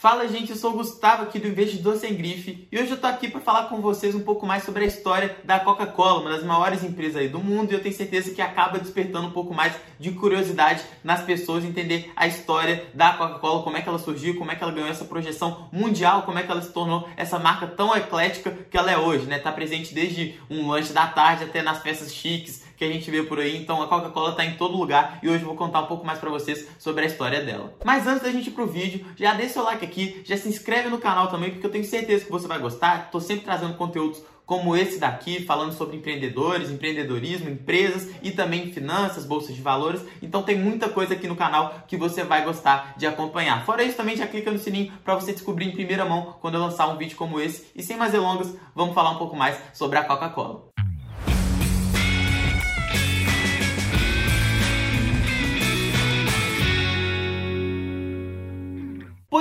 Fala gente, eu sou o Gustavo aqui do Investidor Sem Grife e hoje eu tô aqui para falar com vocês um pouco mais sobre a história da Coca-Cola, uma das maiores empresas aí do mundo e eu tenho certeza que acaba despertando um pouco mais de curiosidade nas pessoas entender a história da Coca-Cola, como é que ela surgiu, como é que ela ganhou essa projeção mundial, como é que ela se tornou essa marca tão eclética que ela é hoje, né? Tá presente desde um lanche da tarde até nas festas chiques, que a gente vê por aí. Então a Coca-Cola está em todo lugar e hoje eu vou contar um pouco mais para vocês sobre a história dela. Mas antes da gente ir pro vídeo, já deixa seu like aqui, já se inscreve no canal também, porque eu tenho certeza que você vai gostar. Estou sempre trazendo conteúdos como esse daqui, falando sobre empreendedores, empreendedorismo, empresas e também finanças, bolsas de valores. Então tem muita coisa aqui no canal que você vai gostar de acompanhar. Fora isso, também já clica no sininho para você descobrir em primeira mão quando eu lançar um vídeo como esse. E sem mais delongas, vamos falar um pouco mais sobre a Coca-Cola.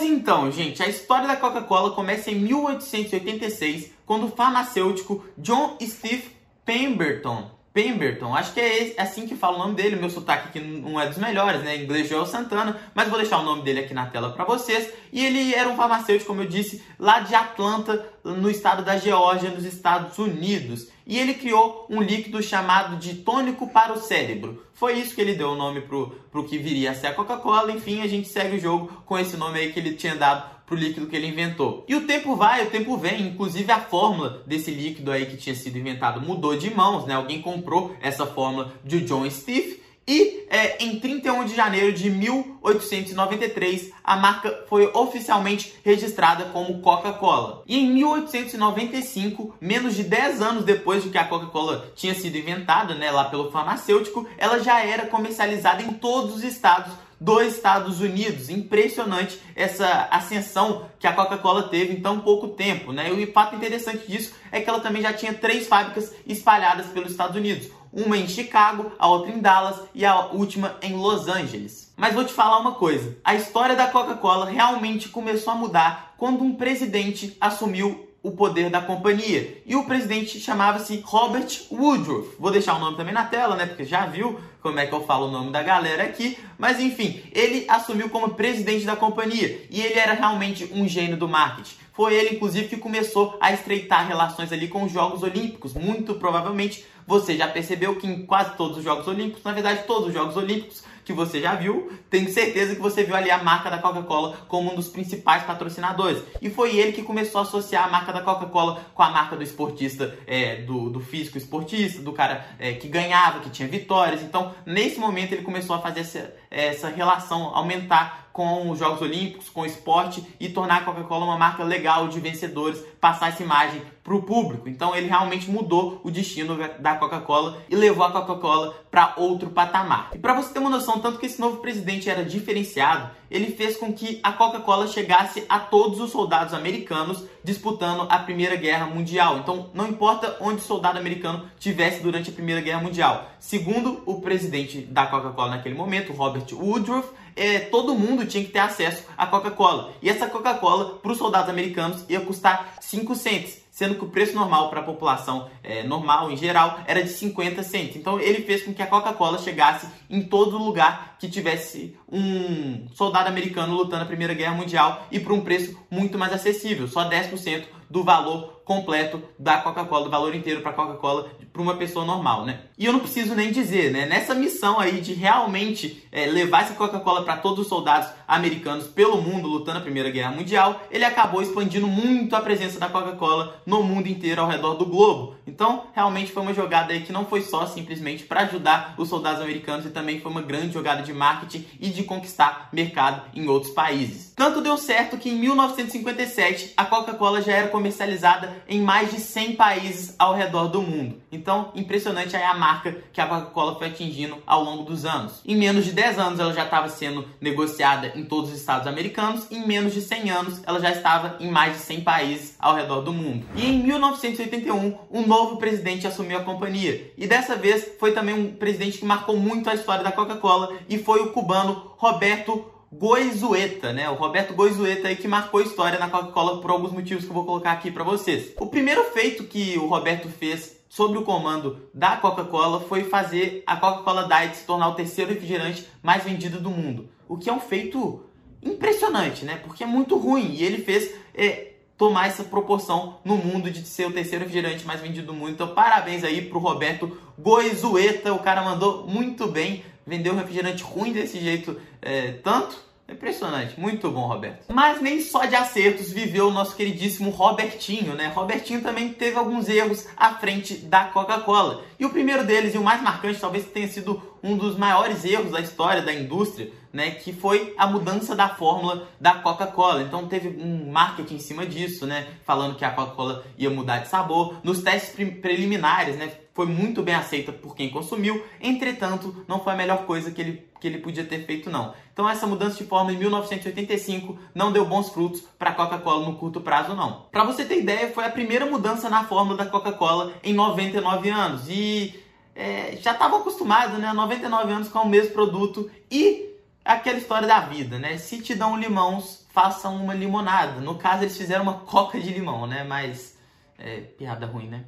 Pois então, gente, a história da Coca-Cola começa em 1886, quando o farmacêutico John Steve Pemberton Pemberton, acho que é assim que fala o nome dele, meu sotaque aqui não é dos melhores, né? Em inglês Joel Santana, mas vou deixar o nome dele aqui na tela para vocês. E ele era um farmacêutico, como eu disse, lá de Atlanta, no estado da Geórgia, nos Estados Unidos. E ele criou um líquido chamado de tônico para o cérebro. Foi isso que ele deu o nome pro, pro que viria a ser a Coca-Cola. Enfim, a gente segue o jogo com esse nome aí que ele tinha dado pro líquido que ele inventou. E o tempo vai, o tempo vem, inclusive a fórmula desse líquido aí que tinha sido inventado mudou de mãos, né? Alguém comprou essa fórmula de John Steve e é, em 31 de janeiro de 1893, a marca foi oficialmente registrada como Coca-Cola. E em 1895, menos de 10 anos depois de que a Coca-Cola tinha sido inventada, né, lá pelo farmacêutico, ela já era comercializada em todos os estados dos Estados Unidos. Impressionante essa ascensão que a Coca-Cola teve em tão pouco tempo, né? E o fato interessante disso é que ela também já tinha três fábricas espalhadas pelos Estados Unidos. Uma em Chicago, a outra em Dallas e a última em Los Angeles. Mas vou te falar uma coisa: a história da Coca-Cola realmente começou a mudar quando um presidente assumiu o poder da companhia. E o presidente chamava-se Robert Woodruff. Vou deixar o nome também na tela, né? Porque já viu como é que eu falo o nome da galera aqui. Mas enfim, ele assumiu como presidente da companhia. E ele era realmente um gênio do marketing. Foi ele, inclusive, que começou a estreitar relações ali com os Jogos Olímpicos. Muito provavelmente você já percebeu que em quase todos os Jogos Olímpicos, na verdade, todos os Jogos Olímpicos que você já viu, tenho certeza que você viu ali a marca da Coca-Cola como um dos principais patrocinadores. E foi ele que começou a associar a marca da Coca-Cola com a marca do esportista, é, do, do físico esportista, do cara é, que ganhava, que tinha vitórias. Então, nesse momento, ele começou a fazer essa, essa relação, aumentar com os Jogos Olímpicos, com o esporte e tornar a Coca-Cola uma marca legal de vencedores, passar essa imagem para o público. Então ele realmente mudou o destino da Coca-Cola e levou a Coca-Cola para outro patamar. E para você ter uma noção, tanto que esse novo presidente era diferenciado, ele fez com que a Coca-Cola chegasse a todos os soldados americanos disputando a Primeira Guerra Mundial. Então não importa onde o soldado americano tivesse durante a Primeira Guerra Mundial. Segundo o presidente da Coca-Cola naquele momento, Robert Woodruff, é, todo mundo tinha que ter acesso à Coca-Cola. E essa Coca-Cola, para os soldados americanos, ia custar 5 cents sendo que o preço normal para a população é, normal em geral era de 50 centos. Então ele fez com que a Coca-Cola chegasse em todo lugar que tivesse um soldado americano lutando na Primeira Guerra Mundial e por um preço muito mais acessível, só 10% do valor completo da Coca-Cola, do valor inteiro para a Coca-Cola para uma pessoa normal, né? E eu não preciso nem dizer, né? Nessa missão aí de realmente é, levar essa Coca-Cola para todos os soldados americanos pelo mundo lutando na Primeira Guerra Mundial, ele acabou expandindo muito a presença da Coca-Cola no mundo inteiro ao redor do globo. Então, realmente foi uma jogada aí que não foi só simplesmente para ajudar os soldados americanos e também foi uma grande jogada de marketing e de conquistar mercado em outros países. Tanto deu certo que em 1957 a Coca-Cola já era comercializada em mais de 100 países ao redor do mundo. Então, impressionante aí a marca que a Coca-Cola foi atingindo ao longo dos anos. Em menos de 10 anos ela já estava sendo negociada em todos os estados americanos, em menos de 100 anos ela já estava em mais de 100 países ao redor do mundo. E em 1981, um novo presidente assumiu a companhia. E dessa vez foi também um presidente que marcou muito a história da Coca-Cola e foi o cubano Roberto Goizueta, né? O Roberto Goizueta aí que marcou a história na Coca-Cola por alguns motivos que eu vou colocar aqui para vocês. O primeiro feito que o Roberto fez sob o comando da Coca-Cola foi fazer a Coca-Cola Diet se tornar o terceiro refrigerante mais vendido do mundo. O que é um feito impressionante, né? Porque é muito ruim e ele fez é, tomar essa proporção no mundo de ser o terceiro refrigerante mais vendido do mundo. Então, parabéns aí pro Roberto Goizueta, o cara mandou muito bem, vendeu um refrigerante ruim desse jeito é, tanto Impressionante, muito bom, Roberto. Mas nem só de acertos viveu o nosso queridíssimo Robertinho, né? Robertinho também teve alguns erros à frente da Coca-Cola. E o primeiro deles, e o mais marcante, talvez tenha sido um dos maiores erros da história da indústria, né, que foi a mudança da fórmula da Coca-Cola. Então teve um marketing em cima disso, né, falando que a Coca-Cola ia mudar de sabor. Nos testes pre preliminares, né, foi muito bem aceita por quem consumiu, entretanto, não foi a melhor coisa que ele, que ele podia ter feito, não. Então, essa mudança de fórmula em 1985 não deu bons frutos para a Coca-Cola no curto prazo, não. Para você ter ideia, foi a primeira mudança na fórmula da Coca-Cola em 99 anos e é, já estava acostumado, né, 99 anos com o mesmo produto e aquela história da vida, né? Se te dão limões, faça uma limonada. No caso, eles fizeram uma coca de limão, né? Mas é piada ruim, né?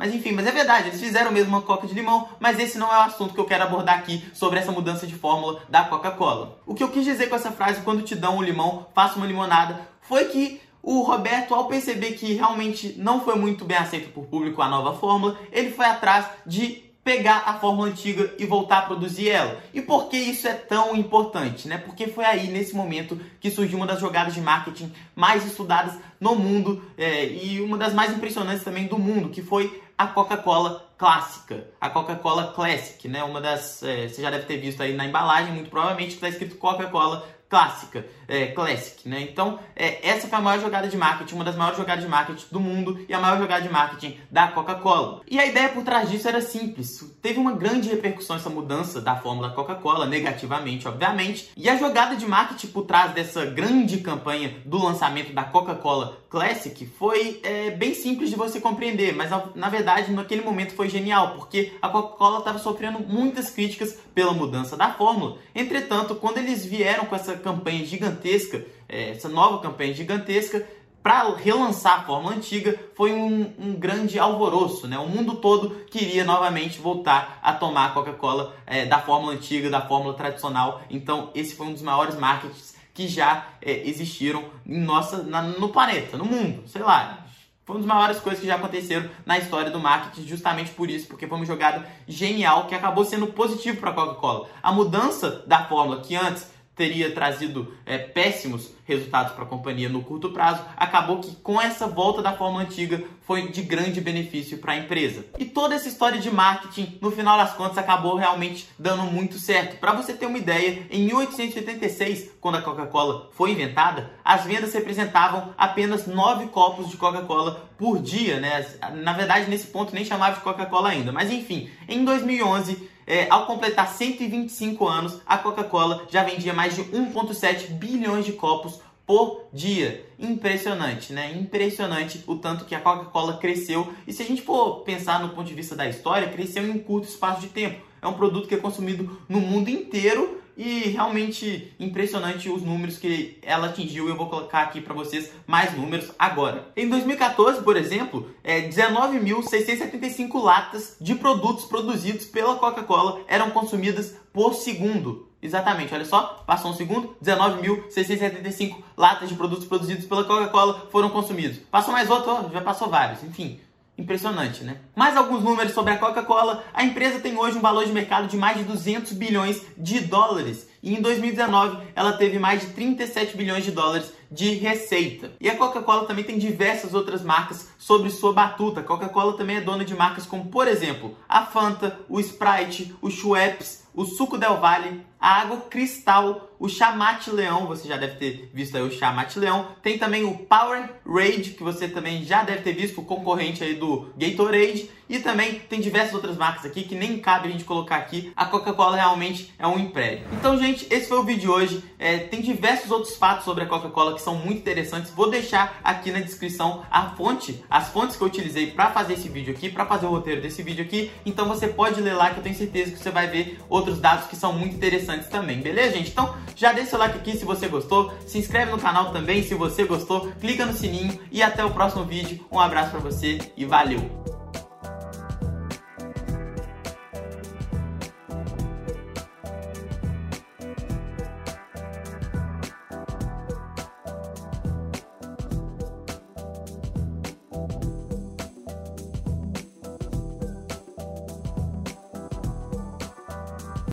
Mas enfim, mas é verdade, eles fizeram mesmo uma coca de limão, mas esse não é o assunto que eu quero abordar aqui sobre essa mudança de fórmula da Coca-Cola. O que eu quis dizer com essa frase, quando te dão um limão, faça uma limonada, foi que o Roberto, ao perceber que realmente não foi muito bem aceito por público a nova fórmula, ele foi atrás de pegar a fórmula antiga e voltar a produzir ela. E por que isso é tão importante? Né? Porque foi aí, nesse momento, que surgiu uma das jogadas de marketing mais estudadas no mundo é, e uma das mais impressionantes também do mundo, que foi a Coca-Cola clássica, a Coca-Cola Classic, né? Uma das, é, você já deve ter visto aí na embalagem, muito provavelmente, que está escrito Coca-Cola clássica, é, classic, né? Então, é, essa foi a maior jogada de marketing, uma das maiores jogadas de marketing do mundo e a maior jogada de marketing da Coca-Cola. E a ideia por trás disso era simples. Teve uma grande repercussão essa mudança da fórmula da Coca-Cola, negativamente, obviamente. E a jogada de marketing por trás dessa grande campanha do lançamento da Coca-Cola Classic foi é, bem simples de você compreender, mas na verdade naquele momento foi genial, porque a Coca-Cola estava sofrendo muitas críticas pela mudança da fórmula. Entretanto, quando eles vieram com essa campanha gigantesca, é, essa nova campanha gigantesca, para relançar a fórmula antiga foi um, um, grande alvoroço, né? O mundo todo queria novamente voltar a tomar a Coca-Cola é, da fórmula antiga, da fórmula tradicional. Então esse foi um dos maiores marketings que já é, existiram nossa, na, no planeta, no mundo, sei lá. Foi uma das maiores coisas que já aconteceram na história do marketing, justamente por isso, porque foi uma jogada genial que acabou sendo positivo para a Coca-Cola. A mudança da fórmula que antes teria trazido é, péssimos resultados para a companhia no curto prazo, acabou que com essa volta da forma antiga foi de grande benefício para a empresa. E toda essa história de marketing, no final das contas, acabou realmente dando muito certo. Para você ter uma ideia, em 1886, quando a Coca-Cola foi inventada, as vendas representavam apenas 9 copos de Coca-Cola por dia, né? Na verdade, nesse ponto nem chamava de Coca-Cola ainda, mas enfim, em 2011 é, ao completar 125 anos, a Coca-Cola já vendia mais de 1,7 bilhões de copos por dia. Impressionante, né? Impressionante o tanto que a Coca-Cola cresceu. E se a gente for pensar no ponto de vista da história, cresceu em um curto espaço de tempo. É um produto que é consumido no mundo inteiro e realmente impressionante os números que ela atingiu. Eu vou colocar aqui para vocês mais números agora. Em 2014, por exemplo, é, 19.675 latas de produtos produzidos pela Coca-Cola eram consumidas por segundo. Exatamente, olha só, passou um segundo, 19.675 latas de produtos produzidos pela Coca-Cola foram consumidos. Passou mais outro, já passou vários, enfim. Impressionante, né? Mais alguns números sobre a Coca-Cola. A empresa tem hoje um valor de mercado de mais de 200 bilhões de dólares. E em 2019 ela teve mais de 37 bilhões de dólares de receita. E a Coca-Cola também tem diversas outras marcas sobre sua batuta. A Coca-Cola também é dona de marcas como, por exemplo, a Fanta, o Sprite, o Schweppes, o Suco Del Valle, a Água Cristal, o Chamate Leão, você já deve ter visto aí o Chamate Leão. Tem também o Power Rage, que você também já deve ter visto, o concorrente aí do Gatorade. E também tem diversas outras marcas aqui que nem cabe a gente colocar aqui. A Coca-Cola realmente é um império. Então, gente, esse foi o vídeo de hoje. É, tem diversos outros fatos sobre a Coca-Cola que são muito interessantes. Vou deixar aqui na descrição a fonte, as fontes que eu utilizei para fazer esse vídeo aqui, para fazer o roteiro desse vídeo aqui. Então você pode ler lá que eu tenho certeza que você vai ver outros dados que são muito interessantes também, beleza, gente? Então, já deixa o like aqui se você gostou, se inscreve no canal também se você gostou, clica no sininho e até o próximo vídeo. Um abraço para você e valeu!